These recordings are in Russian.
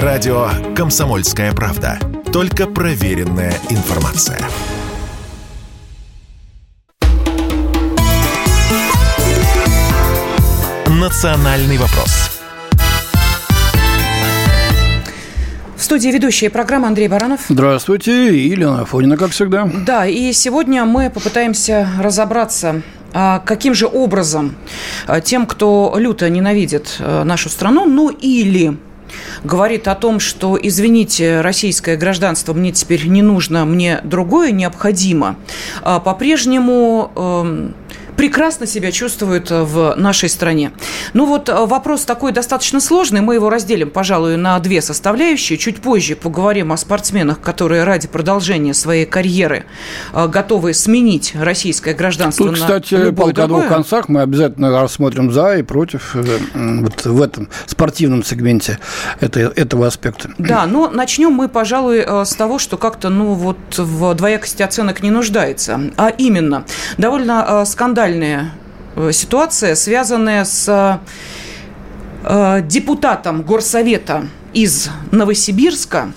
Радио «Комсомольская правда». Только проверенная информация. «Национальный вопрос» В студии ведущая программа Андрей Баранов. Здравствуйте, и Елена Афонина, как всегда. Да, и сегодня мы попытаемся разобраться а каким же образом а, тем, кто люто ненавидит а, нашу страну, ну или говорит о том, что, извините, российское гражданство мне теперь не нужно, мне другое необходимо, по-прежнему эм, прекрасно себя чувствуют э, в нашей стране. Ну вот э, вопрос такой достаточно сложный. Мы его разделим, пожалуй, на две составляющие. Чуть позже поговорим о спортсменах, которые ради продолжения своей карьеры э, готовы сменить российское гражданство Тут, на кстати, полка о двух концах. Мы обязательно рассмотрим за и против вот в этом спортивном сегменте этого аспекта. Да, но начнем мы, пожалуй, с того, что как-то, ну, вот в двоякости оценок не нуждается. А именно, довольно скандально скандальная э, ситуация, связанная с э, депутатом горсовета из Новосибирска,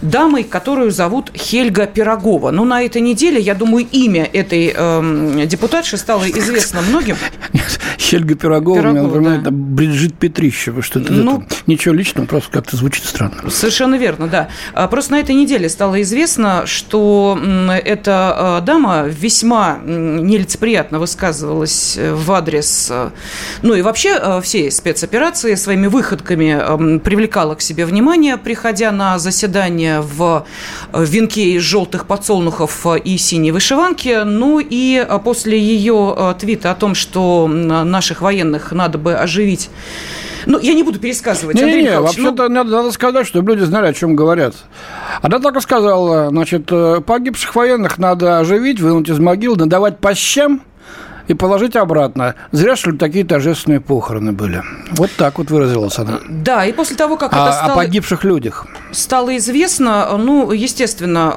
дамой, которую зовут Хельга Пирогова. Ну, на этой неделе, я думаю, имя этой э, депутатши стало известно многим. Хельга Пирогова, Пирогова мне напоминает да. Бриджит Петрищева. Что-то ну, это, ничего личного, просто как-то звучит странно. Совершенно верно, да. А, просто на этой неделе стало известно, что эта а, дама весьма нелицеприятно высказывалась в адрес, а, ну и вообще всей спецоперации, своими выходками привлекала к себе внимание, приходя на заседание в венке из желтых подсолнухов и синей вышиванки. Ну и после ее твита о том, что наших военных надо бы оживить. Ну, я не буду пересказывать, не, Андрей не, не, вообще-то ну... надо, надо сказать, чтобы люди знали, о чем говорят. Она так и сказала, значит, э, погибших военных надо оживить, вынуть из могил, надавать по щам и положить обратно. Зря, что ли, такие торжественные похороны были. Вот так вот выразилась она. Да, и после того, как а, это стало... О погибших людях. Стало известно, ну, естественно,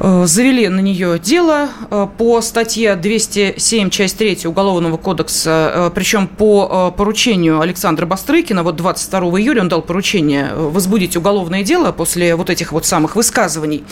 завели на нее дело э, по статье 207, часть 3 Уголовного кодекса, э, причем по поручению Александра Бастрыкина, вот 22 июля он дал поручение возбудить уголовное дело после вот этих вот самых высказываний.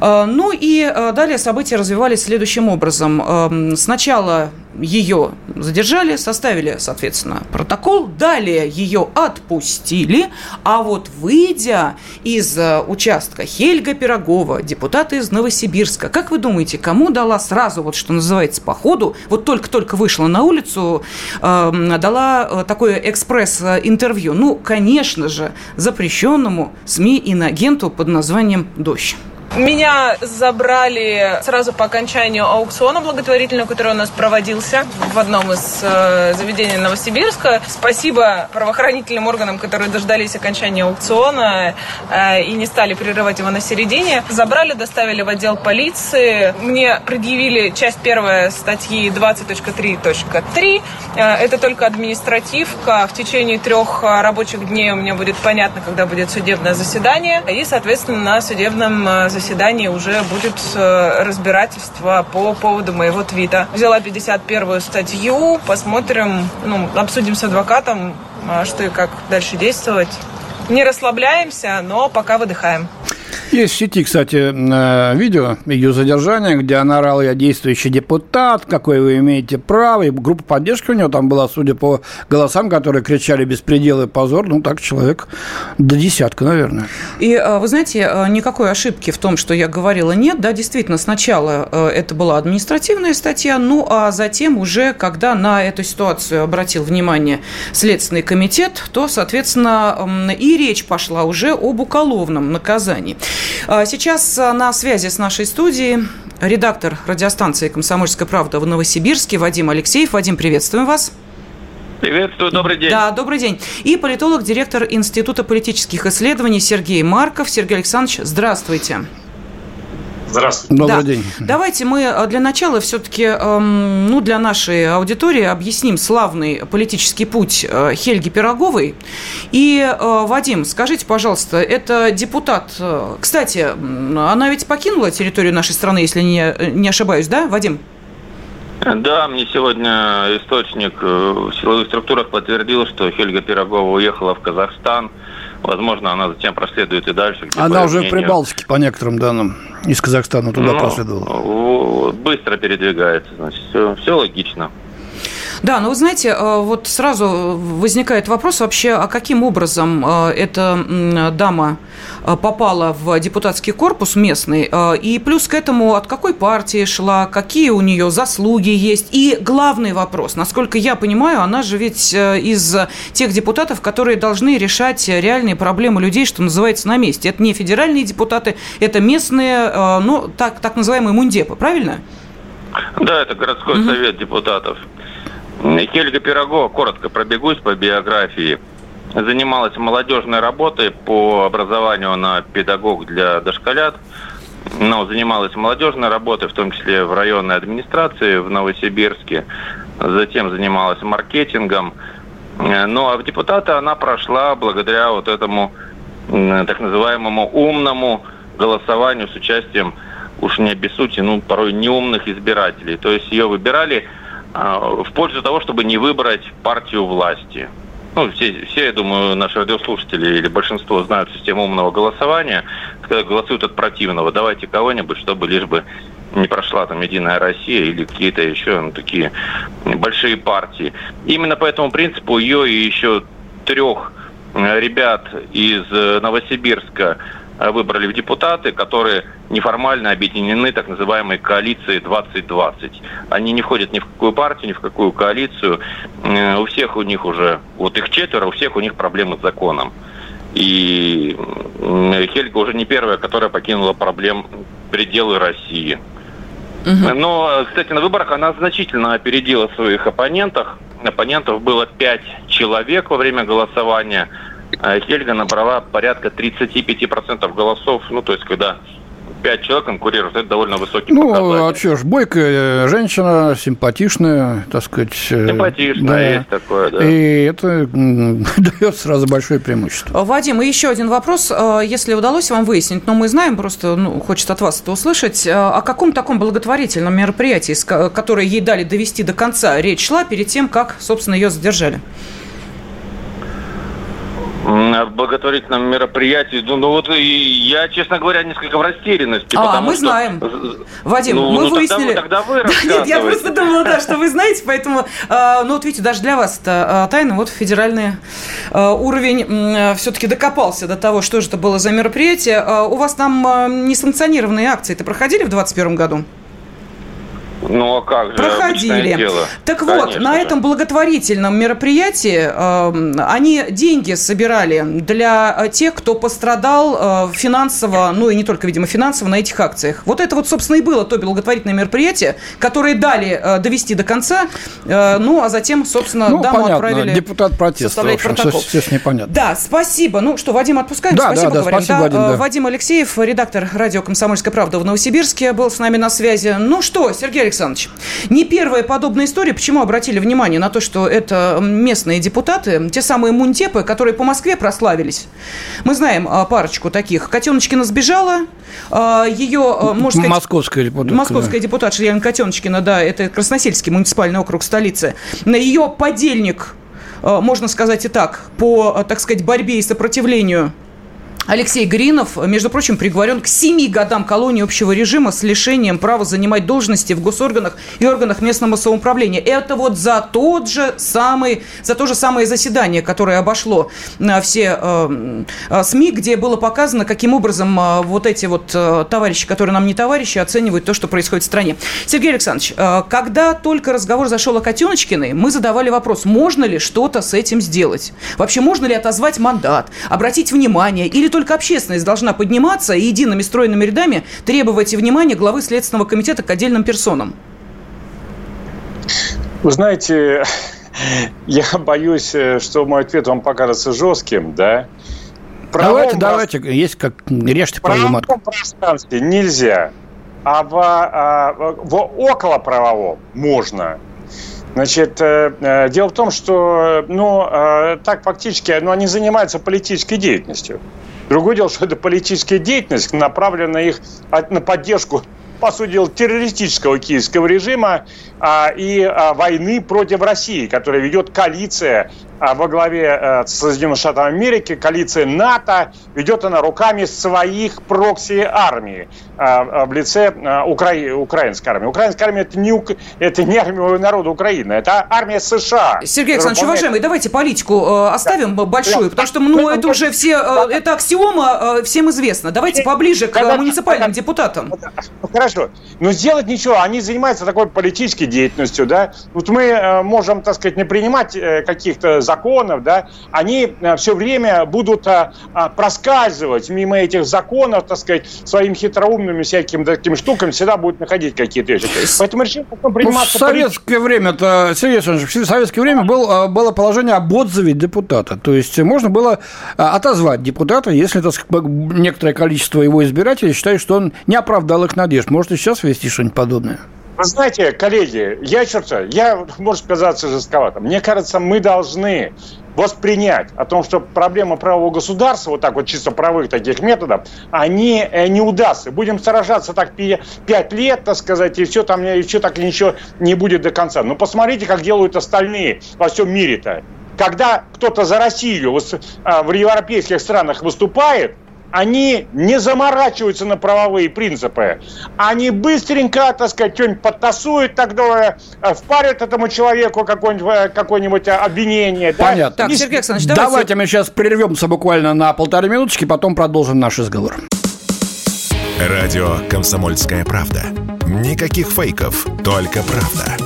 Ну и далее события развивались следующим образом. Сначала ее задержали, составили, соответственно, протокол, далее ее отпустили, а вот выйдя из э, участка Хельга Пирогова, депутата из Новосибирска, как вы думаете, кому дала сразу, вот что называется, по ходу, вот только-только вышла на улицу, э, дала такое экспресс-интервью? Ну, конечно же, запрещенному СМИ иноагенту под названием «Дождь». Меня забрали сразу по окончанию аукциона благотворительного, который у нас проводился в одном из э, заведений Новосибирска. Спасибо правоохранительным органам, которые дождались окончания аукциона э, и не стали прерывать его на середине. Забрали, доставили в отдел полиции. Мне предъявили часть первая статьи 20.3.3. Э, это только административка. В течение трех рабочих дней у меня будет понятно, когда будет судебное заседание. И, соответственно, на судебном заседании заседании уже будет э, разбирательство по поводу моего твита. Взяла 51-ю статью, посмотрим, ну, обсудим с адвокатом, а, что и как дальше действовать. Не расслабляемся, но пока выдыхаем. Есть в сети, кстати, э, видео ее задержания, где она орала, я действующий депутат, какое вы имеете право. И группа поддержки у нее там была, судя по голосам, которые кричали «беспредел и позор», ну так человек до десятка, наверное. И э, вы знаете, э, никакой ошибки в том, что я говорила нет. Да, действительно, сначала это была административная статья, ну а затем уже, когда на эту ситуацию обратил внимание Следственный комитет, то, соответственно, и речь пошла уже об уголовном наказании. А, сейчас а, на связи с нашей студией редактор радиостанции «Комсомольская правда» в Новосибирске Вадим Алексеев. Вадим, приветствуем вас. Приветствую, добрый день. Да, добрый день. И политолог, директор Института политических исследований Сергей Марков. Сергей Александрович, здравствуйте. Здравствуйте. Добрый да. день. Давайте мы э, для начала все-таки, эм, ну, для нашей аудитории объясним славный политический путь э, Хельги Пироговой. И, э, Вадим, скажите, пожалуйста, это депутат... Кстати, она ведь покинула территорию нашей страны, если не, не ошибаюсь, да, Вадим? Да, мне сегодня источник в силовых структурах подтвердил, что Хельга Пирогова уехала в Казахстан. Возможно, она затем проследует и дальше. Она уже мнению... в Прибалтике, по некоторым данным, из Казахстана туда ну, проследовала. Быстро передвигается, значит, все, все логично. Да, но вы знаете, э, вот сразу возникает вопрос вообще, а каким образом э, эта дама э, попала в депутатский корпус местный, и плюс к этому от какой партии шла, какие у нее заслуги есть, и главный вопрос, насколько я понимаю, она же ведь из тех депутатов, которые должны решать реальные проблемы людей, что называется, на месте. Это не федеральные депутаты, это местные, ну, так, так называемые мундепы, правильно? Да, это городской угу. совет депутатов. Хельга Пирогова, коротко пробегусь по биографии, занималась молодежной работой по образованию, она педагог для дошколят, но занималась молодежной работой, в том числе в районной администрации в Новосибирске, затем занималась маркетингом. Ну а в депутаты она прошла благодаря вот этому так называемому умному голосованию с участием, уж не обессудьте, ну порой неумных избирателей. То есть ее выбирали в пользу того, чтобы не выбрать партию власти. Ну, все, все, я думаю, наши радиослушатели или большинство знают систему умного голосования. Когда голосуют от противного, давайте кого-нибудь, чтобы лишь бы не прошла там Единая Россия или какие-то еще ну, такие большие партии. Именно по этому принципу ее и еще трех э, ребят из э, Новосибирска выбрали в депутаты, которые неформально объединены так называемой коалицией 2020. Они не входят ни в какую партию, ни в какую коалицию. Э, у всех у них уже, вот их четверо, у всех у них проблемы с законом. И Хельга уже не первая, которая покинула проблем пределы России. Угу. Но, кстати, на выборах она значительно опередила своих оппонентов. Оппонентов было пять человек во время голосования. А Хельга набрала порядка 35% голосов, ну, то есть, когда пять человек конкурируют, это довольно высокий ну, показатель. Ну, а что ж, бойкая женщина, симпатичная, так сказать. Э, симпатичная, да. есть такое, да. И это дает сразу большое преимущество. Вадим, и еще один вопрос, э, если удалось вам выяснить, но мы знаем, просто ну, хочется от вас это услышать, о каком таком благотворительном мероприятии, которое ей дали довести до конца, речь шла перед тем, как, собственно, ее задержали? Благотворительном мероприятии. Ну, ну вот я, честно говоря, несколько в растерянности. А, мы что... знаем. Вадим, ну, мы ну, выяснили. Тогда вы, тогда вы Нет, я просто думала, да, что вы знаете, поэтому, э, ну вот видите, даже для вас это э, тайна. Вот федеральный э, уровень э, все-таки докопался до того, что же это было за мероприятие. Э, у вас там э, несанкционированные акции это проходили в 2021 году? Ну а как же? Проходили. Дело. Так Конечно вот, на же. этом благотворительном мероприятии э, они деньги собирали для э, тех, кто пострадал э, финансово, ну и не только, видимо, финансово на этих акциях. Вот это вот, собственно, и было то благотворительное мероприятие, которое дали э, довести до конца, э, ну а затем, собственно, ну, даму понятно. отправили депутат протеста, составлять общем, протокол. Все, все непонятно. Да, спасибо. Ну что, Вадим, отпускаем? Да, спасибо, да, да, говорим. спасибо, да, Вадим, да. Вадим Алексеев, редактор радио «Комсомольская правда» в Новосибирске, был с нами на связи. Ну что, Сергей Александрович, не первая подобная история. Почему обратили внимание на то, что это местные депутаты, те самые мунтепы, которые по Москве прославились. Мы знаем а, парочку таких. Котеночкина сбежала, а, ее, а, можно сказать... Московская депутатка. Московская да. депутатша Елена Котеночкина, да, это Красносельский муниципальный округ столицы. На ее подельник можно сказать и так, по, так сказать, борьбе и сопротивлению Алексей Гринов, между прочим, приговорен к семи годам колонии общего режима с лишением права занимать должности в госорганах и органах местного самоуправления. Это вот за тот же самый, за то же самое заседание, которое обошло на все э, э, СМИ, где было показано, каким образом э, вот эти вот э, товарищи, которые нам не товарищи, оценивают то, что происходит в стране. Сергей Александрович, э, когда только разговор зашел о Котеночкиной, мы задавали вопрос, можно ли что-то с этим сделать? Вообще, можно ли отозвать мандат, обратить внимание или только только общественность должна подниматься и едиными стройными рядами требовать внимания главы Следственного комитета к отдельным персонам? Вы знаете, я боюсь, э, что мой ответ вам покажется жестким, да? давайте, давайте, есть как режьте. В пространстве нельзя, а в, а, в околоправовом можно. Значит, э, э, дело в том, что, ну, так фактически, ну, они занимаются политической деятельностью. Другое дело, что это политическая деятельность, направленная их на поддержку по сути дела, террористического киевского режима а, и а, войны против России, которая ведет коалиция во главе а, Соединенных Штатов Америки, коалиция НАТО, ведет она руками своих прокси-армии а, в лице а, Укра... украинской армии. Украинская армия это не, это не армия народа Украины, это армия США. Сергей Александрович, уважаемый, давайте политику э, оставим да. большую, да. потому что ну, это уже все, э, это аксиома э, всем известно. Давайте поближе к когда, муниципальным когда, депутатам. Хорошо, но сделать ничего, они занимаются такой политической деятельностью, да. Вот мы можем, так сказать, не принимать каких-то законов, да, они все время будут проскальзывать мимо этих законов, так сказать, своим хитроумными всякими такими штуками, всегда будут находить какие-то вещи. Поэтому решение потом приниматься... Ну, в советское время-то, Сергей Александрович, в советское время был, было положение об отзыве депутата. То есть можно было отозвать депутата, если так сказать, некоторое количество его избирателей считает, что он не оправдал их надежд. Может и сейчас вести что-нибудь подобное? Вы знаете, коллеги, я что-то, я, может казаться жестковато. Мне кажется, мы должны воспринять о том, что проблема правового государства, вот так вот чисто правых таких методов, они э, не удастся. Будем сражаться так пять лет, так сказать, и все там, и все так ничего не будет до конца. Но посмотрите, как делают остальные во всем мире-то. Когда кто-то за Россию а, в европейских странах выступает, они не заморачиваются на правовые принципы. Они быстренько, так сказать, что-нибудь подтасуют, тогда э, впарят этому человеку какое-нибудь, э, какое-нибудь э, обвинение. Понятно. Да? Так, Сергей Александрович, давайте... давайте мы сейчас прервемся буквально на полторы минуточки, потом продолжим наш разговор. Радио «Комсомольская правда». Никаких фейков, только правда.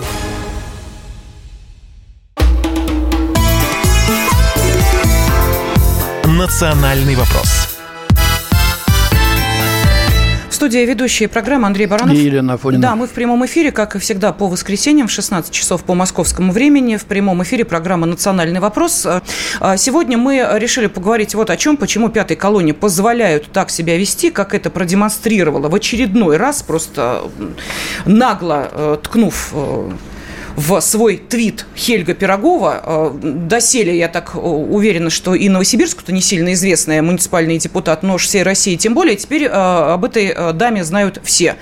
«Национальный вопрос» студии ведущие программы Андрей Баранов. И Елена Афонина. Да, мы в прямом эфире, как и всегда, по воскресеньям в 16 часов по московскому времени. В прямом эфире программа «Национальный вопрос». А, сегодня мы решили поговорить вот о чем, почему пятой колонии позволяют так себя вести, как это продемонстрировала в очередной раз, просто нагло э, ткнув э, в свой твит Хельга Пирогова. Э, доселе, я так э, уверена, что и Новосибирску-то не сильно известная муниципальный депутат, но всей России тем более. Теперь э, об этой даме знают все.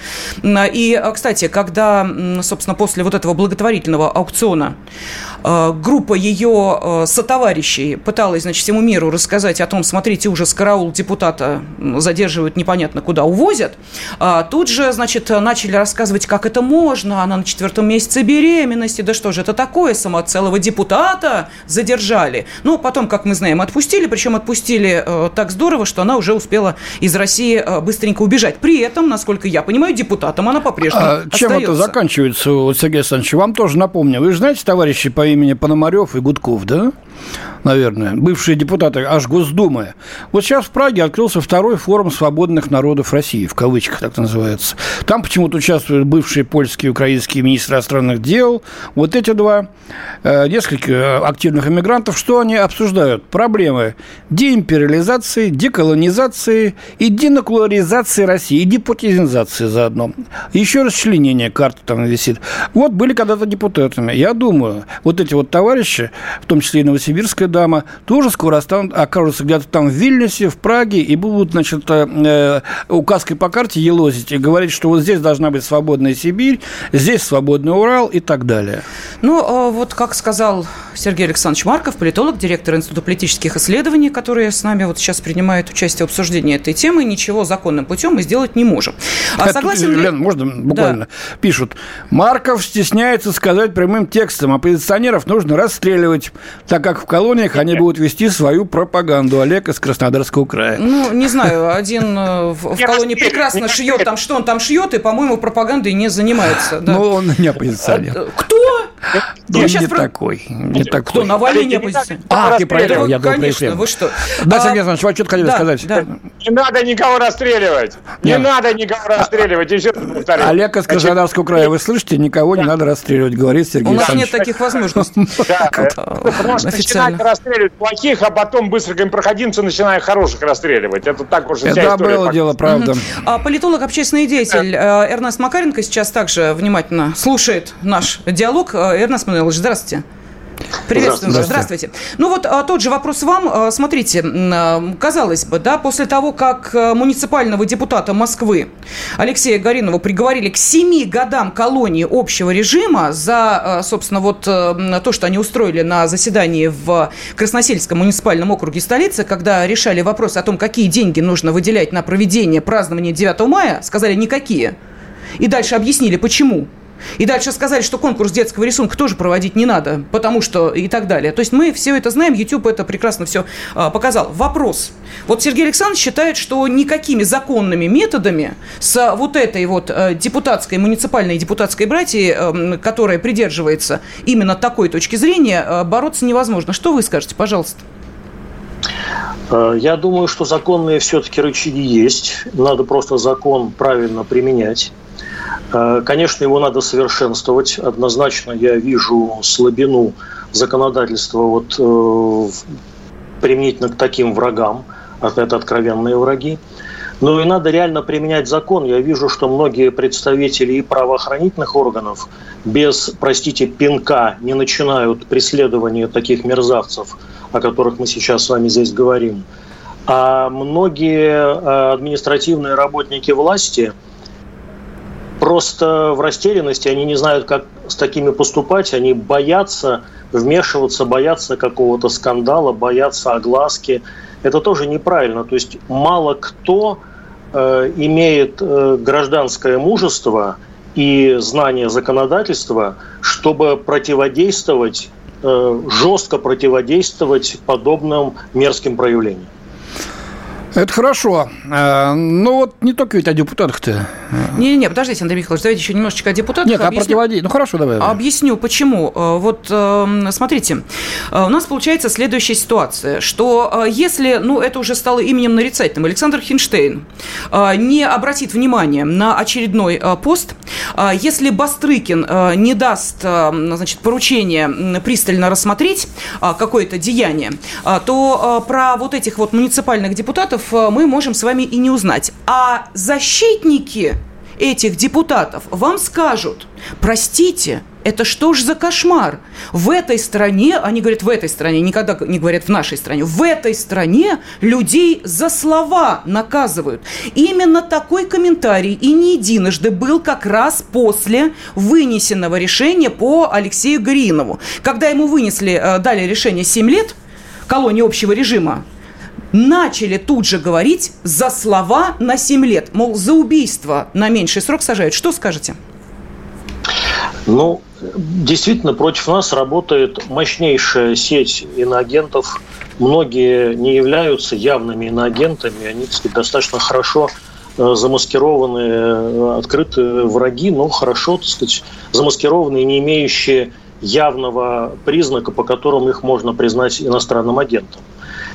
И, кстати, когда, собственно, после вот этого благотворительного аукциона группа ее сотоварищей пыталась, значит, всему миру рассказать о том, смотрите, уже с караул депутата задерживают непонятно куда, увозят, тут же, значит, начали рассказывать, как это можно, она на четвертом месяце беременна, беременности, да что же это такое, само целого депутата задержали. Ну, потом, как мы знаем, отпустили, причем отпустили э, так здорово, что она уже успела из России э, быстренько убежать. При этом, насколько я понимаю, депутатом она по-прежнему а остается. Чем это заканчивается, вот, Сергей Александрович? Вам тоже напомню. Вы же знаете товарищи по имени Пономарев и Гудков, да? Наверное, бывшие депутаты аж Госдумы. Вот сейчас в Праге открылся второй форум свободных народов России, в кавычках так называется. Там почему-то участвуют бывшие польские и украинские министры иностранных дел. Вот эти два, э, несколько активных иммигрантов. Что они обсуждают? Проблемы деимпериализации, деколонизации и денуклеаризации России, и депутизации заодно. Еще расчленение карты там висит. Вот были когда-то депутатами. Я думаю, вот эти вот товарищи, в том числе и новосибирская дама, тоже скоро окажутся где-то там в Вильнюсе, в Праге, и будут, значит, э, указкой по карте елозить и говорить, что вот здесь должна быть свободная Сибирь, здесь свободный Урал и так далее. Ну, а вот как сказал Сергей Александрович Марков, политолог, директор Института политических исследований, который с нами вот сейчас принимает участие в обсуждении этой темы, ничего законным путем мы сделать не можем. А согласен ли... Лен, можно буквально? Да. Пишут, Марков стесняется сказать прямым текстом, оппозиционеров нужно расстреливать, так как в колониях они будут вести свою пропаганду. Олег из Краснодарского края. Ну, не знаю, один э, в, колонии прекрасно шьет там, что он там шьет, и, по-моему, пропагандой не занимается. Ну, он не оппозиционер. А, кто? Он не про... такой. Не такой. Кто? Навальный не оппозиционер. А, ты про это, я думал, Конечно, вы что? Да, Сергей а, Александрович, вы что-то хотели сказать. Не надо никого расстреливать. Не надо никого расстреливать. Еще Олег из Краснодарского края, вы слышите? Никого не надо расстреливать, говорит Сергей У нас нет таких возможностей. Потому что начинают расстреливать плохих, а потом быстренько проходимцы начинают хороших расстреливать. Это так уже Это было дело, правда. А политолог, общественный деятель э, Эрнест Макаренко сейчас также внимательно слушает наш диалог. Эрнест Мануилович, здравствуйте. Приветствуем вас. Здравствуйте. Ну вот а, тот же вопрос вам. А, смотрите, а, казалось бы, да, после того, как муниципального депутата Москвы Алексея Горинова приговорили к семи годам колонии общего режима за, собственно, вот то, что они устроили на заседании в Красносельском муниципальном округе столицы, когда решали вопрос о том, какие деньги нужно выделять на проведение празднования 9 мая, сказали никакие. И дальше объяснили, почему. И дальше сказали, что конкурс детского рисунка тоже проводить не надо, потому что и так далее. То есть мы все это знаем, YouTube это прекрасно все а, показал. Вопрос. Вот Сергей Александрович считает, что никакими законными методами с вот этой вот а, депутатской, муниципальной депутатской братьей, а, которая придерживается именно такой точки зрения, а, бороться невозможно. Что вы скажете, пожалуйста? Я думаю, что законные все-таки рычаги есть. Надо просто закон правильно применять. Э, конечно, его надо совершенствовать. Однозначно я вижу слабину законодательства вот, э, применительно к таким врагам, а это откровенные враги. Но и надо реально применять закон. Я вижу, что многие представители и правоохранительных органов без, простите, пинка не начинают преследование таких мерзавцев, о которых мы сейчас с вами здесь говорим. А многие э, административные работники власти – просто в растерянности, они не знают, как с такими поступать, они боятся вмешиваться, боятся какого-то скандала, боятся огласки. Это тоже неправильно. То есть мало кто э, имеет э, гражданское мужество и знание законодательства, чтобы противодействовать, э, жестко противодействовать подобным мерзким проявлениям. Это хорошо. Э, ну вот не только ведь о депутатах-то. Не-не-не, подождите, Андрей Михайлович, давайте еще немножечко о депутатах. Нет, объясню. о противодействии. Ну хорошо, давай. Объясню, почему. Э, вот эм, смотрите, э, у нас получается следующая ситуация, что если, ну это уже стало именем нарицательным, Александр Хинштейн не обратит внимания на очередной пост, если Бастрыкин не даст, значит, поручение пристально рассмотреть какое-то деяние, то про вот этих вот муниципальных депутатов депутатов э, мы можем с вами и не узнать. А защитники этих депутатов вам скажут, простите, это что ж за кошмар? В этой стране, они говорят в этой стране, никогда не говорят в нашей стране, в этой стране людей за слова наказывают. Именно такой комментарий и не единожды был как раз после вынесенного решения по Алексею Гринову. Когда ему вынесли, э, дали решение 7 лет, колонии общего режима, начали тут же говорить за слова на 7 лет. Мол, за убийство на меньший срок сажают. Что скажете? Ну, действительно, против нас работает мощнейшая сеть иноагентов. Многие не являются явными иноагентами, они, так сказать, достаточно хорошо э, замаскированные, э, открытые враги, но хорошо, так сказать, замаскированные, не имеющие явного признака, по которому их можно признать иностранным агентом.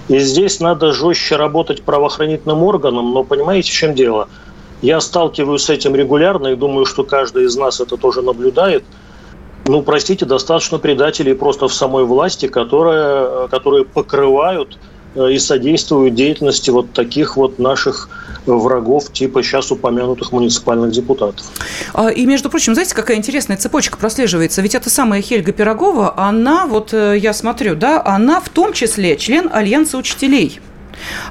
И здесь надо жестче работать правоохранительным органам, но понимаете, в чем дело? Я сталкиваюсь с этим регулярно и думаю, что каждый из нас это тоже наблюдает. Ну, простите, достаточно предателей просто в самой власти, которые, которые покрывают и содействуют деятельности вот таких вот наших врагов, типа сейчас упомянутых муниципальных депутатов. А, и, между прочим, знаете, какая интересная цепочка прослеживается? Ведь эта самая Хельга Пирогова, она, вот э, я смотрю, да, она в том числе член Альянса учителей.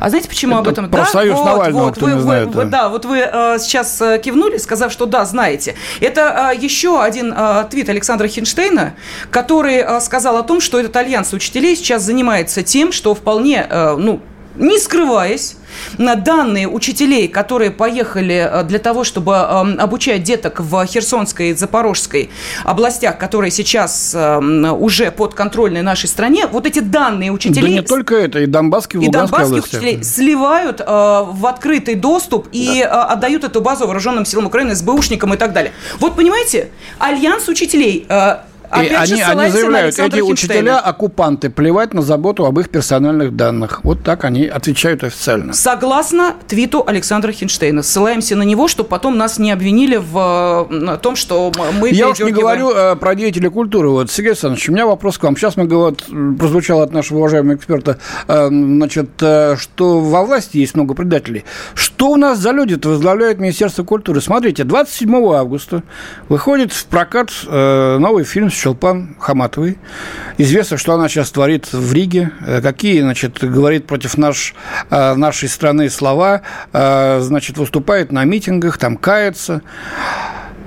А знаете, почему Это об этом? Профсоюз да, Навального, вот, кто вы, не знает. Вы, да, вот вы э, сейчас э, кивнули, сказав, что да, знаете. Это э, еще один э, твит Александра Хинштейна, который э, сказал о том, что этот альянс учителей сейчас занимается тем, что вполне, э, ну, не скрываясь, данные учителей, которые поехали э, для того, чтобы эм, обучать деток в Херсонской и Запорожской областях, которые сейчас эм, уже подконтрольны нашей стране, вот эти данные учителей... Да не только это, и Донбасские, и Донбасских учителей сливают э, в открытый доступ и да. э, отдают эту базу вооруженным силам Украины, СБУшникам и так далее. Вот понимаете, альянс учителей... Э, и они, они заявляют, эти учителя оккупанты, плевать на заботу об их персональных данных. Вот так они отвечают официально. Согласно твиту Александра Хинштейна. Ссылаемся на него, чтобы потом нас не обвинили в том, что мы Я уж не говорю э, про деятелей культуры. Вот, Сергей Александрович, у меня вопрос к вам. Сейчас мы вот, прозвучало от нашего уважаемого эксперта, э, значит, э, что во власти есть много предателей. Что у нас за люди-то возглавляют Министерство культуры? Смотрите, 27 августа выходит в прокат новый фильм Чулпан Хаматовой. Известно, что она сейчас творит в Риге, э, какие, значит, говорит против наш, э, нашей страны слова, э, значит, выступает на митингах, там кается.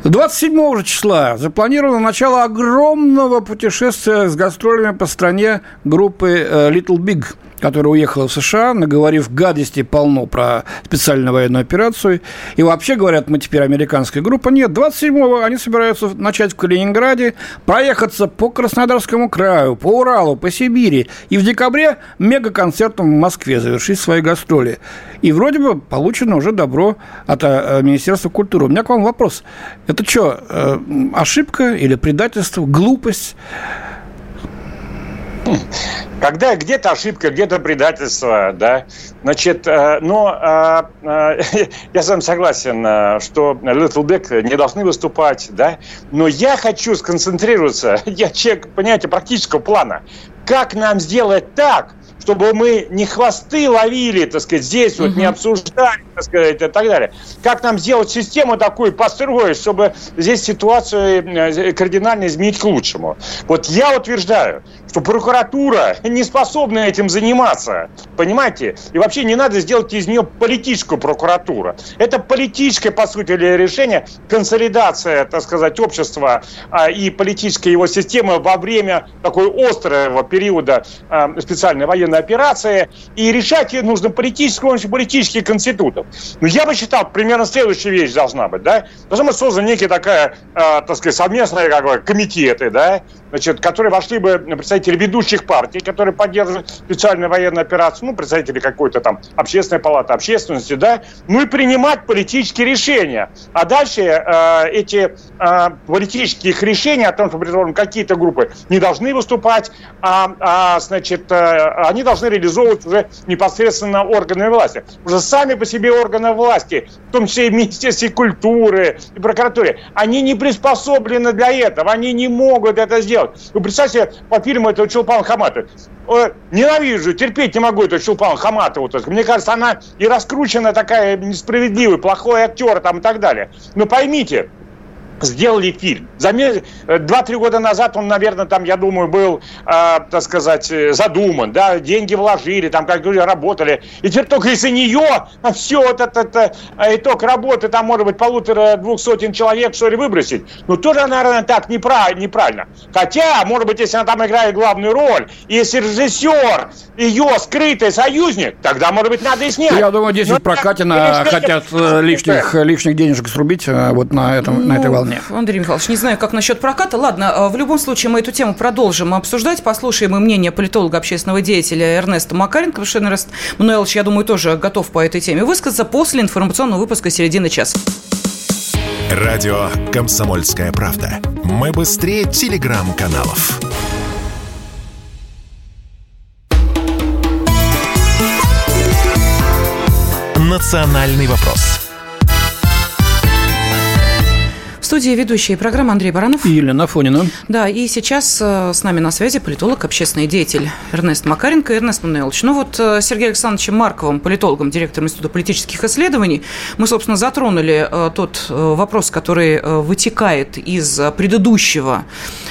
27 же числа запланировано начало огромного путешествия с гастролями по стране группы Little Big – которая уехала в США, наговорив гадости полно про специальную военную операцию. И вообще, говорят, мы теперь американская группа. Нет, 27-го они собираются начать в Калининграде, проехаться по Краснодарскому краю, по Уралу, по Сибири. И в декабре мега-концертом в Москве завершить свои гастроли. И вроде бы получено уже добро от э, Министерства культуры. У меня к вам вопрос. Это что, э, ошибка или предательство, глупость? Когда где-то ошибка, где-то предательство, да, значит, э, но э, э, я с вами согласен, что Little Big не должны выступать, да, но я хочу сконцентрироваться, я человек, понимаете, практического плана, как нам сделать так, чтобы мы не хвосты ловили, так сказать, здесь вот, не обсуждали, так сказать, и так далее. Как нам сделать систему такую, построить, чтобы здесь ситуацию кардинально изменить к лучшему. Вот я утверждаю, что прокуратура не способна этим заниматься. Понимаете? И вообще не надо сделать из нее политическую прокуратуру. Это политическое, по сути, решение, консолидация, так сказать, общества а, и политической его системы во время такой острого периода а, специальной военной операции. И решать ее нужно политически, помощью политических институтов. Но я бы считал, примерно следующая вещь должна быть. Да? Должна быть создана некая такая, а, так сказать, совместная как бы, комитеты, да? значит, которые вошли бы представители ведущих партий, которые поддерживают специальную военную операцию, ну, представители какой-то там общественной палаты общественности, да, ну и принимать политические решения. А дальше э, эти э, политические решения о том, что, предположим, какие-то группы не должны выступать, а, а значит, э, они должны реализовывать уже непосредственно органы власти. Уже сами по себе органы власти, в том числе и Министерстве культуры, и прокуратуре, они не приспособлены для этого, они не могут это сделать делать. Вы представьте по фильму этого Чулпана Хамата. Ненавижу, терпеть не могу эту Чулпан Хаматову. Мне кажется, она и раскручена такая несправедливая, плохой актер там и так далее. Но поймите, сделали фильм. Э, два-три года назад он, наверное, там, я думаю, был, э, так сказать, э, задуман, да, деньги вложили, там как люди работали. И теперь только из-за нее все вот это, это итог работы, там, может быть, полутора-двух сотен человек, что ли, выбросить. Ну, тоже, наверное, так неправильно, неправильно. Хотя, может быть, если она там играет главную роль, если режиссер ее скрытый союзник, тогда, может быть, надо и снять. Я думаю, здесь в прокате хотят лишних, лишних денежек срубить вот на, этом, на этой волне вполне. Андрей Михайлович, не знаю, как насчет проката. Ладно, а, в любом случае мы эту тему продолжим обсуждать, послушаем и мнение политолога, общественного деятеля Эрнеста Макаренко, потому что Эрнест Мануэлович, я думаю, тоже готов по этой теме высказаться после информационного выпуска середины часа. Радио «Комсомольская правда». Мы быстрее телеграм-каналов. «Национальный вопрос» студии ведущие программы Андрей Баранов. И Елена Фонина. Да, и сейчас э, с нами на связи политолог, общественный деятель Эрнест Макаренко. Эрнест Мануэлович, ну вот э, Сергеем Александровичем Марковым, политологом, директором Института политических исследований, мы, собственно, затронули э, тот вопрос, который вытекает из предыдущего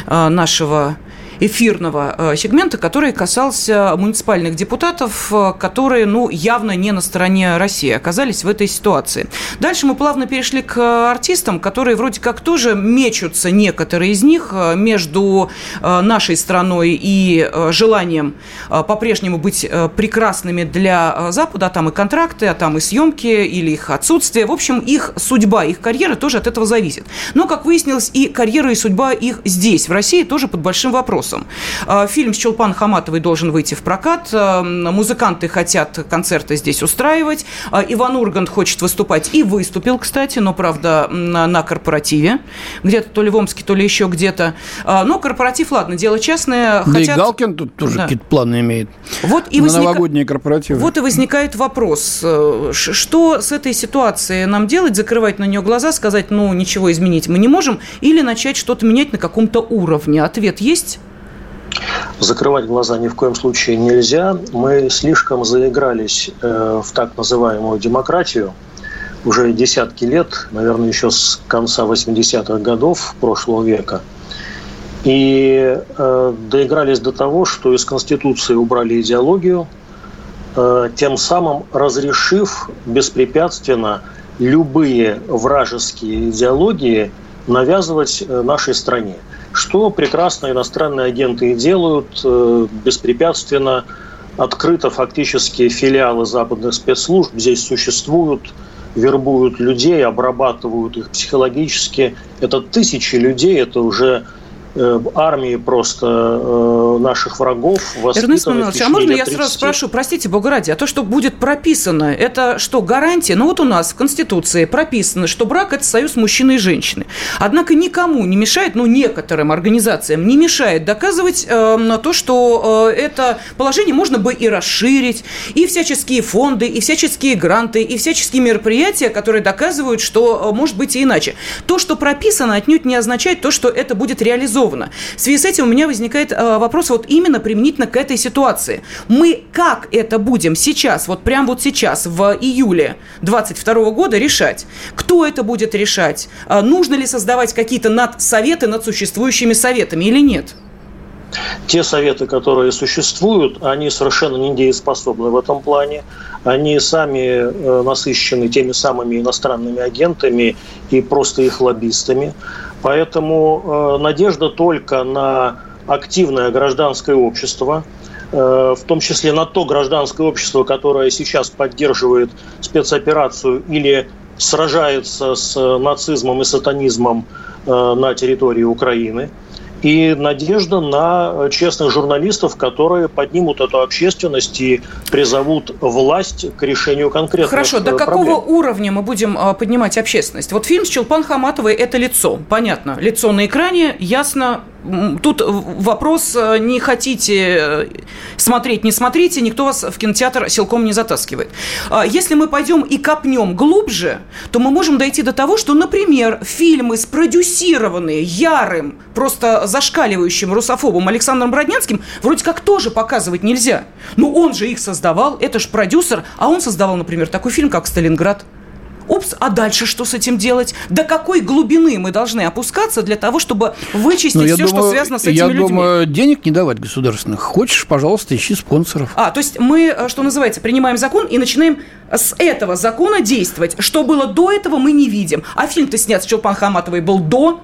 нашего эфирного э, сегмента, который касался муниципальных депутатов, э, которые, ну, явно не на стороне России оказались в этой ситуации. Дальше мы плавно перешли к артистам, которые вроде как тоже мечутся, некоторые из них, э, между нашей страной и желанием по-прежнему быть прекрасными для Запада, а там и контракты, а там и съемки или их отсутствие. В общем, их судьба, их карьера тоже от этого зависит. Но, как выяснилось, и карьера, и судьба их здесь, в России, тоже под большим вопросом вопросом. А, фильм с Чулпан Хаматовой должен выйти в прокат. А, музыканты хотят концерты здесь устраивать. А, Иван Ургант хочет выступать и выступил, кстати, но, правда, на корпоративе. Где-то то ли в Омске, то ли еще где-то. Но корпоратив, ладно, дело частное. Да хотят... и Галкин тут тоже да. какие-то планы имеет. Вот и на возника... новогодние корпоративы. Вот и возникает вопрос, э, что с этой ситуацией нам делать? Закрывать на нее глаза, сказать, ну, ничего изменить мы не можем, или начать что-то менять на каком-то уровне? Ответ есть? Закрывать глаза ни в коем случае нельзя. Мы слишком заигрались э, в так называемую демократию уже десятки лет, наверное, еще с конца 80-х годов прошлого века. И э, доигрались до того, что из Конституции убрали идеологию, э, тем самым разрешив беспрепятственно любые вражеские идеологии навязывать нашей стране. Что прекрасно иностранные агенты и делают э, беспрепятственно, открыто фактически филиалы западных спецслужб здесь существуют, вербуют людей, обрабатывают их психологически. Это тысячи людей, это уже армии просто э, наших врагов Эрнест а можно я сразу спрошу, простите, бога ради, а то, что будет прописано, это что, гарантия? Ну вот у нас в Конституции прописано, что брак – это союз мужчины и женщины. Однако никому не мешает, ну некоторым организациям не мешает доказывать э, то, что э, это положение можно бы и расширить, и всяческие фонды, и всяческие гранты, и всяческие мероприятия, которые доказывают, что э, может быть и иначе. То, что прописано, отнюдь не означает то, что это будет реализовано реализовано. В связи с этим у меня возникает э, вопрос вот именно применительно к этой ситуации. Мы как это будем сейчас, вот прямо вот сейчас, в июле 2022 года решать? Кто это будет решать? Э, нужно ли создавать какие-то надсоветы над существующими советами или нет? Те советы, которые существуют, они совершенно недееспособны в этом плане. Они сами э, насыщены теми самыми иностранными агентами и просто их лоббистами. Поэтому э, надежда только на активное гражданское общество, э, в том числе на то гражданское общество, которое сейчас поддерживает спецоперацию или сражается с нацизмом и сатанизмом на территории Украины – и надежда на честных журналистов, которые поднимут эту общественность и призовут власть к решению конкретных Хорошо, до проблем. какого уровня мы будем а, поднимать общественность? Вот фильм с Чулпан Хаматовой – это лицо, понятно. Лицо на экране, ясно, Тут вопрос, э, не хотите э, смотреть, не смотрите, никто вас в кинотеатр силком не затаскивает. А если мы пойдем и копнем глубже, то мы можем дойти до того, что, например, фильмы, спродюсированные ярым, просто зашкаливающим русофобом Александром Броднянским, вроде как тоже показывать нельзя. Но он же их создавал, это же продюсер, а он создавал, например, такой фильм, как «Сталинград». Упс, а дальше что с этим делать? До какой глубины мы должны опускаться для того, чтобы вычистить ну, все, думаю, что связано с этими я людьми? Я думаю, денег не давать государственных. Хочешь, пожалуйста, ищи спонсоров. А, то есть мы, э, что называется, принимаем закон и начинаем с этого закона действовать. Что было до этого, мы не видим. А фильм-то снят с Чулпан Хаматовой был до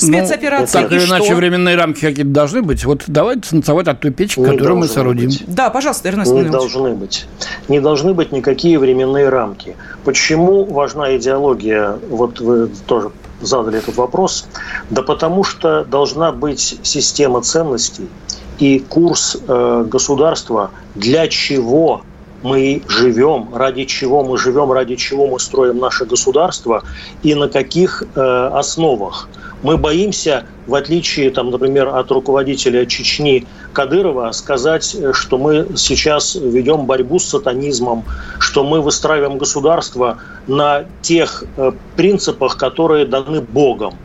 спецоперация. Ну, так или иначе, что? временные рамки какие-то должны быть. Вот давайте танцевать от той печки, не которую мы соорудим. Быть. Да, пожалуйста, Эрнест Не должны быть. Не должны быть никакие временные рамки. Почему важна идеология? Вот вы тоже задали этот вопрос. Да потому что должна быть система ценностей и курс э, государства, для чего мы живем, ради чего мы живем, ради чего мы строим наше государство и на каких э, основах. Мы боимся, в отличие, там, например, от руководителя Чечни Кадырова, сказать, что мы сейчас ведем борьбу с сатанизмом, что мы выстраиваем государство на тех э, принципах, которые даны Богом.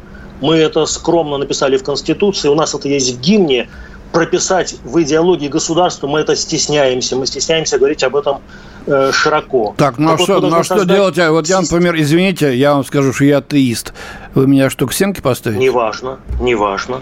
Мы это скромно написали в Конституции, у нас это есть в гимне, прописать в идеологии государства, мы это стесняемся. Мы стесняемся говорить об этом э, широко. Так, ну а что, ну, а что создать... делать? Вот я, например, извините, я вам скажу, что я атеист. Вы меня что, к стенке поставите? Неважно, неважно.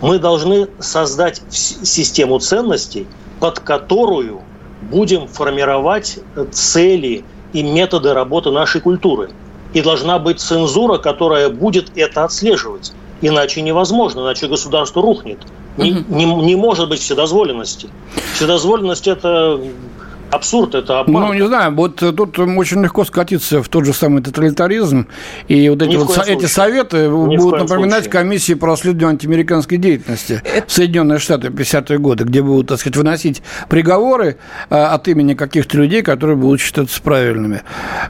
Мы должны создать систему ценностей, под которую будем формировать цели и методы работы нашей культуры. И должна быть цензура, которая будет это отслеживать. Иначе невозможно, иначе государство рухнет. Не, не, не может быть вседозволенности. Вседозволенность – это абсурд, это обман. Ну, не знаю, вот тут очень легко скатиться в тот же самый тоталитаризм, и вот эти, вот эти советы Ни будут напоминать случае. комиссии по расследованию антиамериканской деятельности это... в Соединенные Штаты 50-е годы, где будут, так сказать, выносить приговоры а, от имени каких-то людей, которые будут считаться правильными.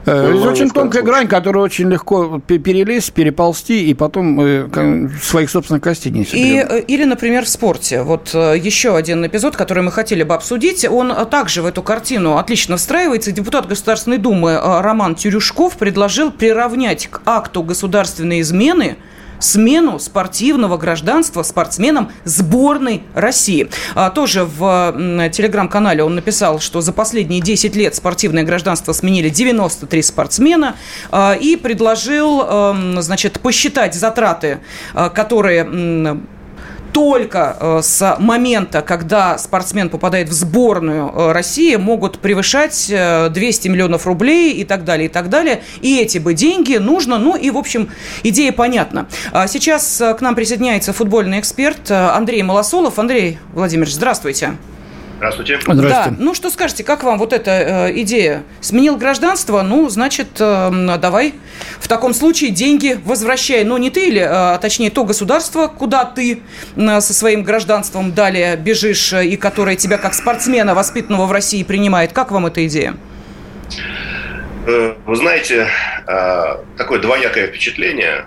Э, ну, очень тонкая случае. грань, которую очень легко перелезть, переползти, и потом э, своих собственных костей не и, э, Или, например, в спорте. Вот еще один эпизод, который мы хотели бы обсудить, он также в эту картину картину отлично встраивается. Депутат Государственной Думы э, Роман Тюрюшков предложил приравнять к акту государственной измены смену спортивного гражданства спортсменам сборной России. А, тоже в телеграм-канале он написал, что за последние 10 лет спортивное гражданство сменили 93 спортсмена а, и предложил, эм, значит, посчитать затраты, а, которые только э, с момента, когда спортсмен попадает в сборную э, России, могут превышать 200 миллионов рублей и так далее, и так далее. И эти бы деньги нужно, ну и, в общем, идея понятна. А сейчас к нам присоединяется футбольный эксперт Андрей Малосолов. Андрей Владимирович, здравствуйте. Здравствуйте. Здравствуйте. Да. Ну, что скажете, как вам вот эта э, идея? Сменил гражданство, ну, значит, э, давай в таком случае деньги возвращай. Но не ты или, э, точнее, то государство, куда ты э, со своим гражданством далее бежишь э, и которое тебя как спортсмена, воспитанного в России, принимает. Как вам эта идея? Э, вы знаете, такое двоякое впечатление.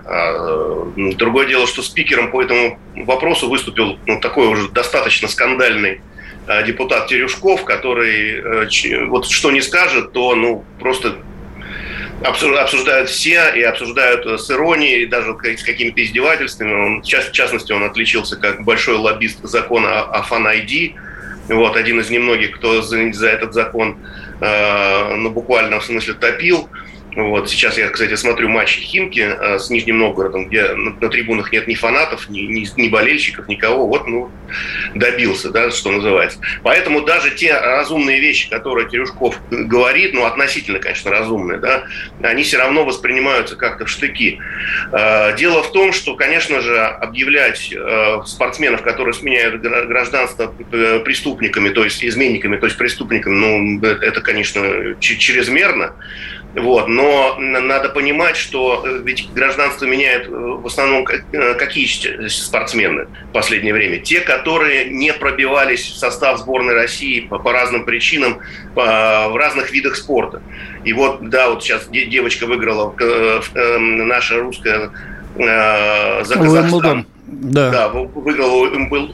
Другое дело, что спикером по этому вопросу выступил ну, такой уже достаточно скандальный депутат Терюшков, который э, вот что не скажет, то ну просто обсуждают все и обсуждают с иронией, даже с какими-то издевательствами. Он, в частности, он отличился как большой лоббист закона о фан-ID. Вот, один из немногих, кто за, за этот закон э, ну, буквально в смысле топил. Вот. Сейчас я, кстати, смотрю матчи Химки э, с Нижним Новгородом, где на, на трибунах нет ни фанатов, ни, ни, ни болельщиков, никого. Вот, ну, добился, да, что называется. Поэтому даже те разумные вещи, которые Терюшков говорит, ну, относительно, конечно, разумные, да, они все равно воспринимаются как-то в штыки. Э, дело в том, что, конечно же, объявлять э, спортсменов, которые сменяют гражданство преступниками, то есть изменниками, то есть преступниками, ну, это, конечно, чрезмерно. Вот. Но надо понимать, что э, ведь гражданство меняют э, в основном э, какие спортсмены в последнее время? Те, которые не пробивались в состав сборной России по, по разным причинам по, в разных видах спорта. И вот, да, вот сейчас девочка выиграла наша русская за Казахстан. Да. да, выиграла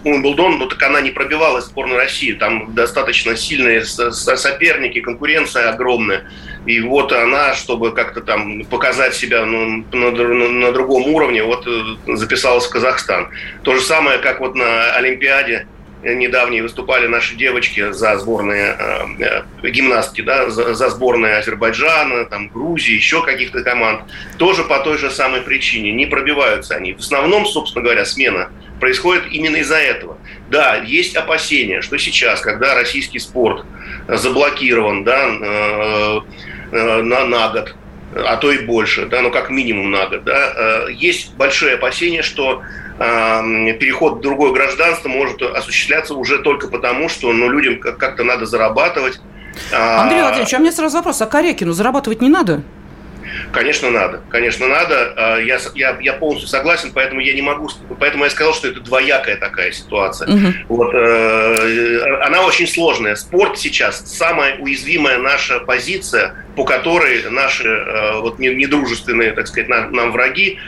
Умблдон, но так она не пробивалась в сборную России. Там достаточно сильные соперники, конкуренция огромная. И вот она, чтобы как-то там показать себя ну, на, на, на другом уровне, вот э, записалась в Казахстан. То же самое, как вот на Олимпиаде недавние выступали наши девочки за сборные э, э, гимнастки, да, за, за сборные Азербайджана, там, Грузии, еще каких-то команд. Тоже по той же самой причине. Не пробиваются они. В основном, собственно говоря, смена происходит именно из-за этого. Да, есть опасения, что сейчас, когда российский спорт заблокирован да, э, э, на, на год, а то и больше, да, ну как минимум на год, да, э, есть большие опасения, что переход в другое гражданство может осуществляться уже только потому, что ну, людям как-то надо зарабатывать. А Андрей Владимирович, а у меня сразу вопрос, а Корякину зарабатывать не надо? Конечно, надо. Конечно, надо. А, я, я, я полностью согласен, поэтому я не могу... Поэтому я сказал, что это двоякая такая ситуация. Угу. Вот, э, она очень сложная. Спорт сейчас самая уязвимая наша позиция, по которой наши э, вот, недружественные, так сказать, нам, нам враги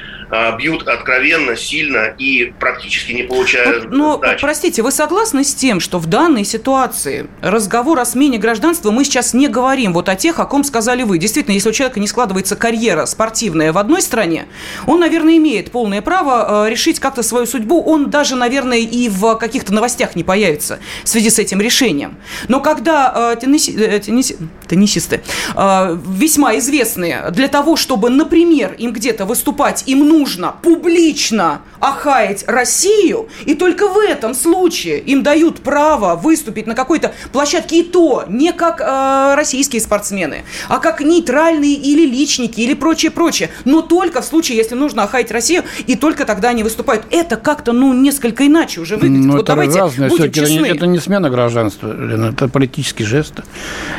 бьют откровенно, сильно и практически не получают Ну, сдачи. простите, вы согласны с тем, что в данной ситуации разговор о смене гражданства мы сейчас не говорим вот о тех, о ком сказали вы. Действительно, если у человека не складывается карьера спортивная в одной стране, он, наверное, имеет полное право э, решить как-то свою судьбу. Он даже, наверное, и в каких-то новостях не появится в связи с этим решением. Но когда э, тенниси, э, тенниси, теннисисты э, весьма известные для того, чтобы, например, им где-то выступать, им нужно нужно публично охаять Россию, и только в этом случае им дают право выступить на какой-то площадке, и то не как э, российские спортсмены, а как нейтральные или личники, или прочее-прочее. Но только в случае, если нужно охаять Россию, и только тогда они выступают. Это как-то, ну, несколько иначе уже выглядит. Ну, вот это давайте разное. будем честны. Это, это не смена гражданства, это политический жест.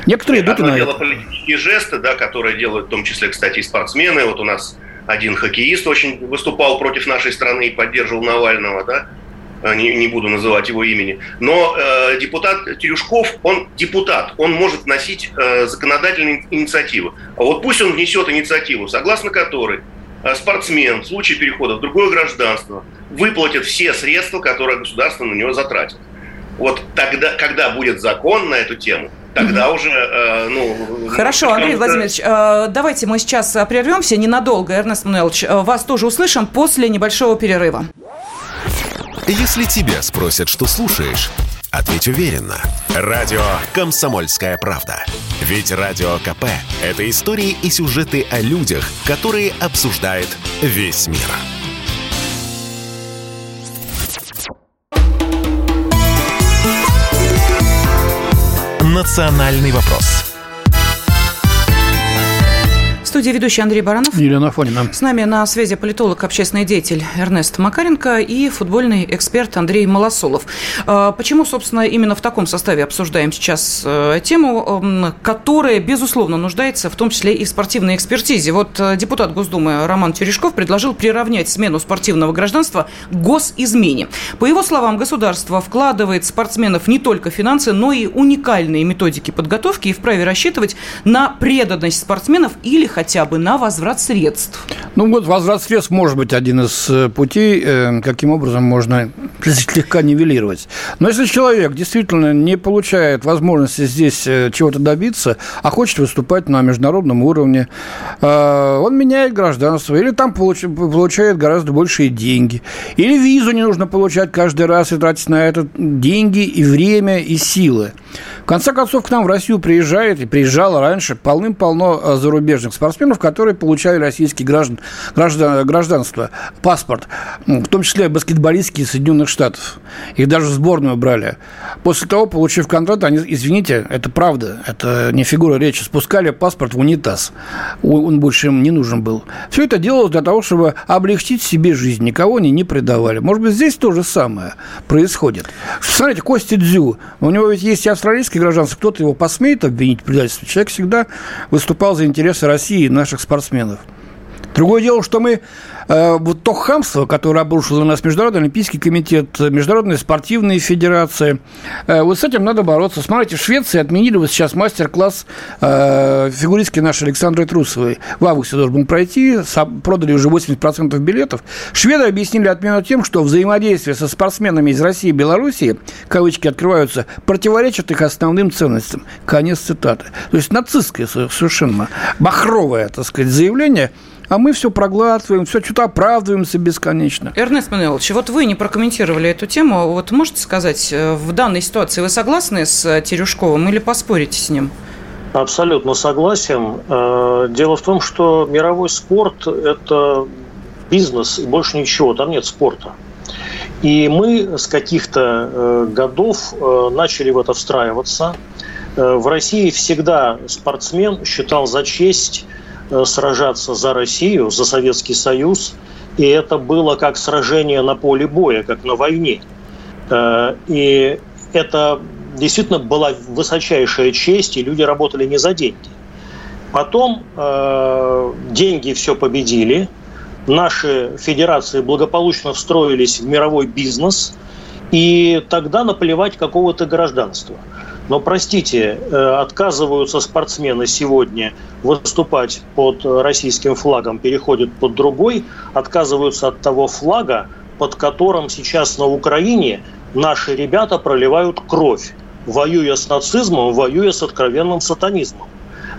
Некоторые идут на это. политические жесты, да, которые делают в том числе, кстати, и спортсмены. Вот у нас один хоккеист очень выступал против нашей страны и поддерживал Навального, да, э, не, не буду называть его имени. Но э, депутат Терюшков, он депутат, он может вносить э, законодательные инициативы. А вот пусть он внесет инициативу, согласно которой э, спортсмен в случае перехода в другое гражданство выплатит все средства, которые государство на него затратит. Вот тогда, когда будет закон на эту тему, тогда mm-hmm. уже, э, ну... Хорошо, Андрей Владимирович, э, давайте мы сейчас прервемся ненадолго. Эрнест Мануэлович, э, вас тоже услышим после небольшого перерыва. Если тебя спросят, что слушаешь, ответь уверенно. Радио «Комсомольская правда». Ведь Радио КП – это истории и сюжеты о людях, которые обсуждает весь мир. «Национальный вопрос» студии ведущий Андрей Баранов. Елена Афонина. С нами на связи политолог, общественный деятель Эрнест Макаренко и футбольный эксперт Андрей Малосолов. А, почему, собственно, именно в таком составе обсуждаем сейчас э, тему, которая, безусловно, нуждается в том числе и в спортивной экспертизе. Вот э, депутат Госдумы Роман Терешков предложил приравнять смену спортивного гражданства к госизмене. По его словам, государство вкладывает спортсменов не только финансы, но и уникальные методики подготовки и вправе рассчитывать на преданность спортсменов или хотя хотя бы на возврат средств? Ну вот возврат средств может быть один из э, путей, э, каким образом можно слегка нивелировать. Но если человек действительно не получает возможности здесь э, чего-то добиться, а хочет выступать на международном уровне, он меняет гражданство, или там получает гораздо большие деньги, или визу не нужно получать каждый раз и тратить на это деньги и время и силы. В конце концов, к нам в Россию приезжает, и приезжало раньше полным-полно зарубежных спортсменов, которые получали российские граждан, граждан, гражданство, паспорт, в том числе баскетболистки из Соединенных Штатов. Их даже в сборную брали. После того, получив контракт, они, извините, это правда, это не фигура речи, спускали паспорт в унитаз. Он больше им не нужен был. Все это делалось для того, чтобы облегчить себе жизнь. Никого они не предавали. Может быть, здесь то же самое происходит. Смотрите, Костя Дзю, у него ведь есть австралийское гражданство, кто-то его посмеет обвинить в предательстве. Человек всегда выступал за интересы России наших спортсменов. Другое дело, что мы вот то хамство, которое обрушил на нас Международный Олимпийский комитет, Международные спортивные федерации, э, вот с этим надо бороться. Смотрите, в Швеции отменили вот сейчас мастер-класс э, фигуристки нашей Александры Трусовой. В августе должен был пройти, продали уже 80% билетов. Шведы объяснили отмену тем, что взаимодействие со спортсменами из России и Белоруссии, кавычки открываются, противоречит их основным ценностям. Конец цитаты. То есть нацистское совершенно махровое, так сказать, заявление – а мы все проглатываем, все что-то оправдываемся бесконечно. Эрнест Мануилович, вот вы не прокомментировали эту тему. Вот можете сказать, э, в данной ситуации вы согласны с э, Терюшковым или поспорите с ним? Абсолютно согласен. Э, дело в том, что мировой спорт – это бизнес и больше ничего, там нет спорта. И мы с каких-то годов начали в это встраиваться. В России всегда спортсмен считал за честь сражаться за Россию, за Советский Союз, и это было как сражение на поле боя, как на войне. Э, и это действительно была высочайшая честь, и люди работали не за деньги. Потом э, деньги все победили, наши федерации благополучно встроились в мировой бизнес, и тогда наплевать какого-то гражданства – но, простите, э, отказываются спортсмены сегодня выступать под российским флагом, переходят под другой, отказываются от того флага, под которым сейчас на Украине наши ребята проливают кровь, воюя с нацизмом, воюя с откровенным сатанизмом.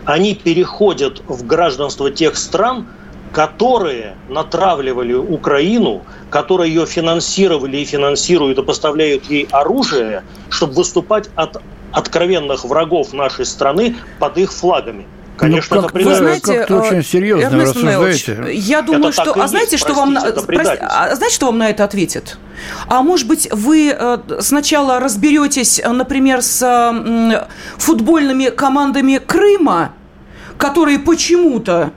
Они переходят в гражданство тех стран, которые натравливали Украину, которые ее финансировали и финансируют и поставляют ей оружие, чтобы выступать от откровенных врагов нашей страны под их флагами. Конечно, ну, как, это вы знаете, как-то очень э, серьезно Эрнест рассуждаете. Я думаю, это что... А знаете, что вам... Прости, а знаете, что вам на это ответит? А может быть, вы э, сначала разберетесь, например, с футбольными командами Крыма, которые почему-то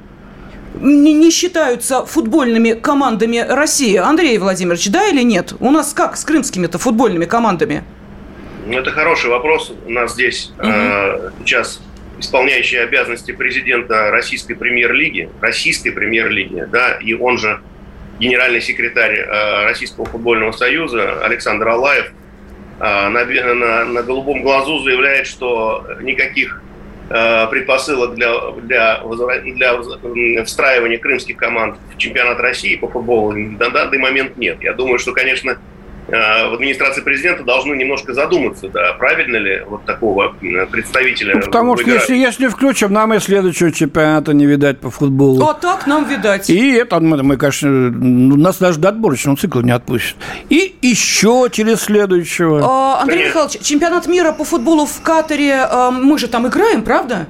не считаются футбольными командами России. Андрей Владимирович, да или нет? У нас как с крымскими-то футбольными командами? Ну, это хороший вопрос. У нас здесь угу. э, сейчас исполняющий обязанности президента Российской премьер-лиги, Российской премьер-лиги, да, и он же генеральный секретарь э, Российского футбольного союза Александр Алаев э, на, на, на голубом глазу заявляет, что никаких предпосылок для, для, для встраивания крымских команд в чемпионат России по футболу на данный момент нет. Я думаю, что, конечно, Э, в администрации президента должны немножко задуматься, да, правильно ли вот такого представителя. Ну, потому что если, если включим, нам и следующего чемпионата не видать по футболу. А так нам видать. И это, мы, мы конечно, ну, нас даже до отборочного цикла не отпустят. И еще через следующего. А, Андрей Конечно. Михайлович, чемпионат мира по футболу в Катаре, а, мы же там играем, правда?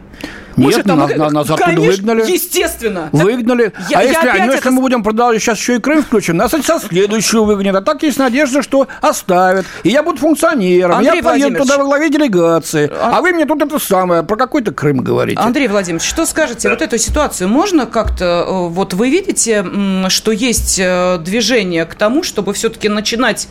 Нет, Может, там, нас, нас оттуда конечно, выгнали. Естественно. Выгнали. Я, а я если, ну, если мы будем продолжать сейчас еще и Крым включим, нас со следующего выгонят. А так есть надежда, что оставят. И я буду функционером. Андрей я поеду туда во главе делегации. А... а вы мне тут это самое, про какой-то Крым говорите. Андрей Владимирович, что скажете? Вот эту ситуацию можно как-то... Э, вот вы видите, что есть э, движение к тому, чтобы все-таки начинать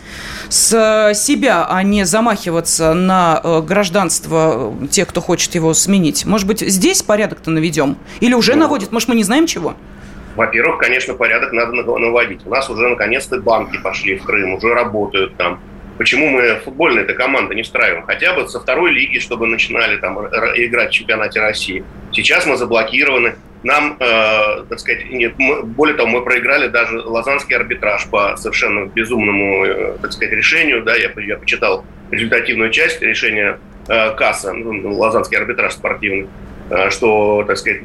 с себя, а не замахиваться на э, гражданство тех, кто хочет его сменить? Может быть, здесь порядок-то наведем? Или уже ну, наводит? Может, мы не знаем чего? Во-первых, конечно, порядок надо наводить. У нас уже наконец-то банки пошли в Крым, уже работают там. Почему мы футбольная эта команда не встраиваем? Хотя бы со второй лиги, чтобы начинали там играть в чемпионате России. Сейчас мы заблокированы. Нам, э, так сказать, нет, мы, более того, мы проиграли даже лазанский арбитраж по совершенно безумному, э, так сказать, решению. Да, я, я почитал результативную часть решения э, КАСа, ну, лазанский арбитраж спортивный, что, так сказать,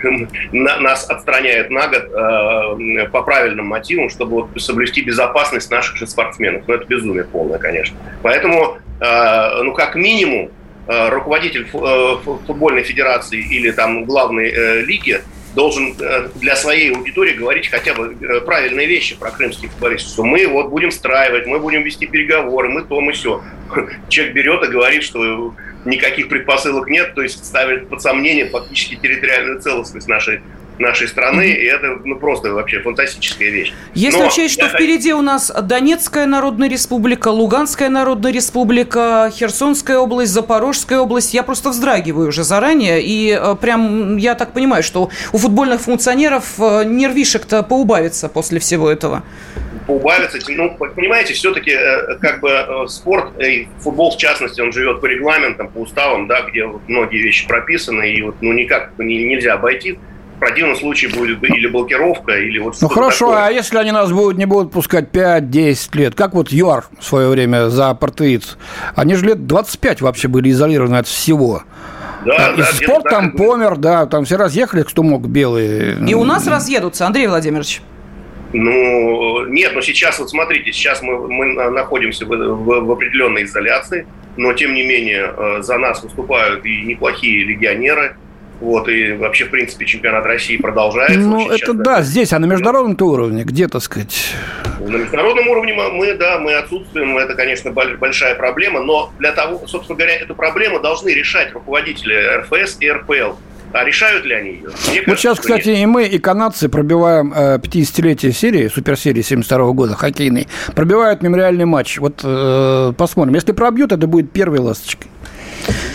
мы нас отстраняют на год э, по правильным мотивам, чтобы вот соблюсти безопасность наших же спортсменов. Ну, это безумие полное, конечно. Поэтому, э, ну, как минимум, э, руководитель футбольной федерации или там главной лиги должен для своей аудитории говорить хотя бы правильные вещи про крымских футболистов, что мы вот будем встраивать, мы будем вести переговоры, мы то, мы все. Человек берет и говорит, что никаких предпосылок нет, то есть ставит под сомнение фактически территориальную целостность нашей нашей страны, mm-hmm. и это ну, просто вообще фантастическая вещь. Если Но учесть, что я... впереди у нас Донецкая Народная Республика, Луганская Народная Республика, Херсонская область, Запорожская область, я просто вздрагиваю уже заранее, и э, прям я так понимаю, что у футбольных функционеров э, нервишек-то поубавится после всего этого поубавится. Ну, понимаете, все-таки э, как бы э, спорт, и футбол в частности, он живет по регламентам, по уставам, да, где вот многие вещи прописаны, и вот ну, никак нельзя обойти. В противном случае будет или блокировка, или вот Ну хорошо, такое. а если они нас будут, не будут пускать 5-10 лет, как вот ЮАР в свое время за партеиц, они же лет 25 вообще были изолированы от всего. Да, и да, спорт там помер, да, там все разъехали, кто мог, белые. И у нас разъедутся, Андрей Владимирович. Ну, нет, но сейчас, вот смотрите, сейчас мы, мы находимся в, в, в определенной изоляции, но тем не менее э, за нас выступают и неплохие легионеры, вот, и вообще, в принципе, чемпионат России продолжается. Ну, это сейчас, да, здесь, а на международном уровне, где, так сказать? На международном уровне мы, да, мы отсутствуем, это, конечно, большая проблема, но для того, собственно говоря, эту проблему должны решать руководители РФС и РПЛ. А решают ли они ее? Мне вот кажется, сейчас, кстати, нет. и мы, и канадцы пробиваем э, 50-летие серии, суперсерии 72 года, хоккейной, пробивают мемориальный матч. Вот э, посмотрим. Если пробьют, это будет первой ласточкой.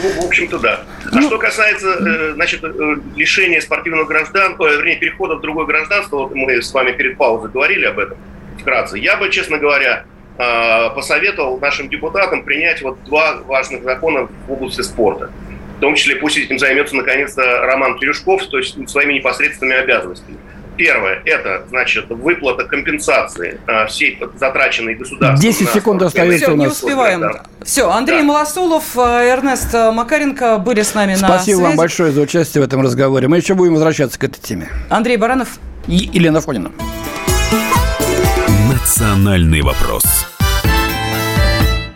Ну, в общем-то, да. А ну, что касается, э, значит, э, лишения спортивного гражданства, э, вернее, перехода в другое гражданство, вот мы с вами перед паузой говорили об этом вкратце. Я бы, честно говоря, посоветовал нашим депутатам принять вот два важных закона в области спорта. В том числе пусть этим займется наконец-то Роман Плюшков, то есть своими непосредственными обязанностями. Первое – это, значит, выплата компенсации а, всей затраченной государством. 10 секунд остается у нас. не успеваем. Да. Все, Андрей да. Малосолов, а, Эрнест Макаренко были с нами Спасибо на связи. вам большое за участие в этом разговоре. Мы еще будем возвращаться к этой теме. Андрей Баранов. И Елена Фонина. Национальный вопрос.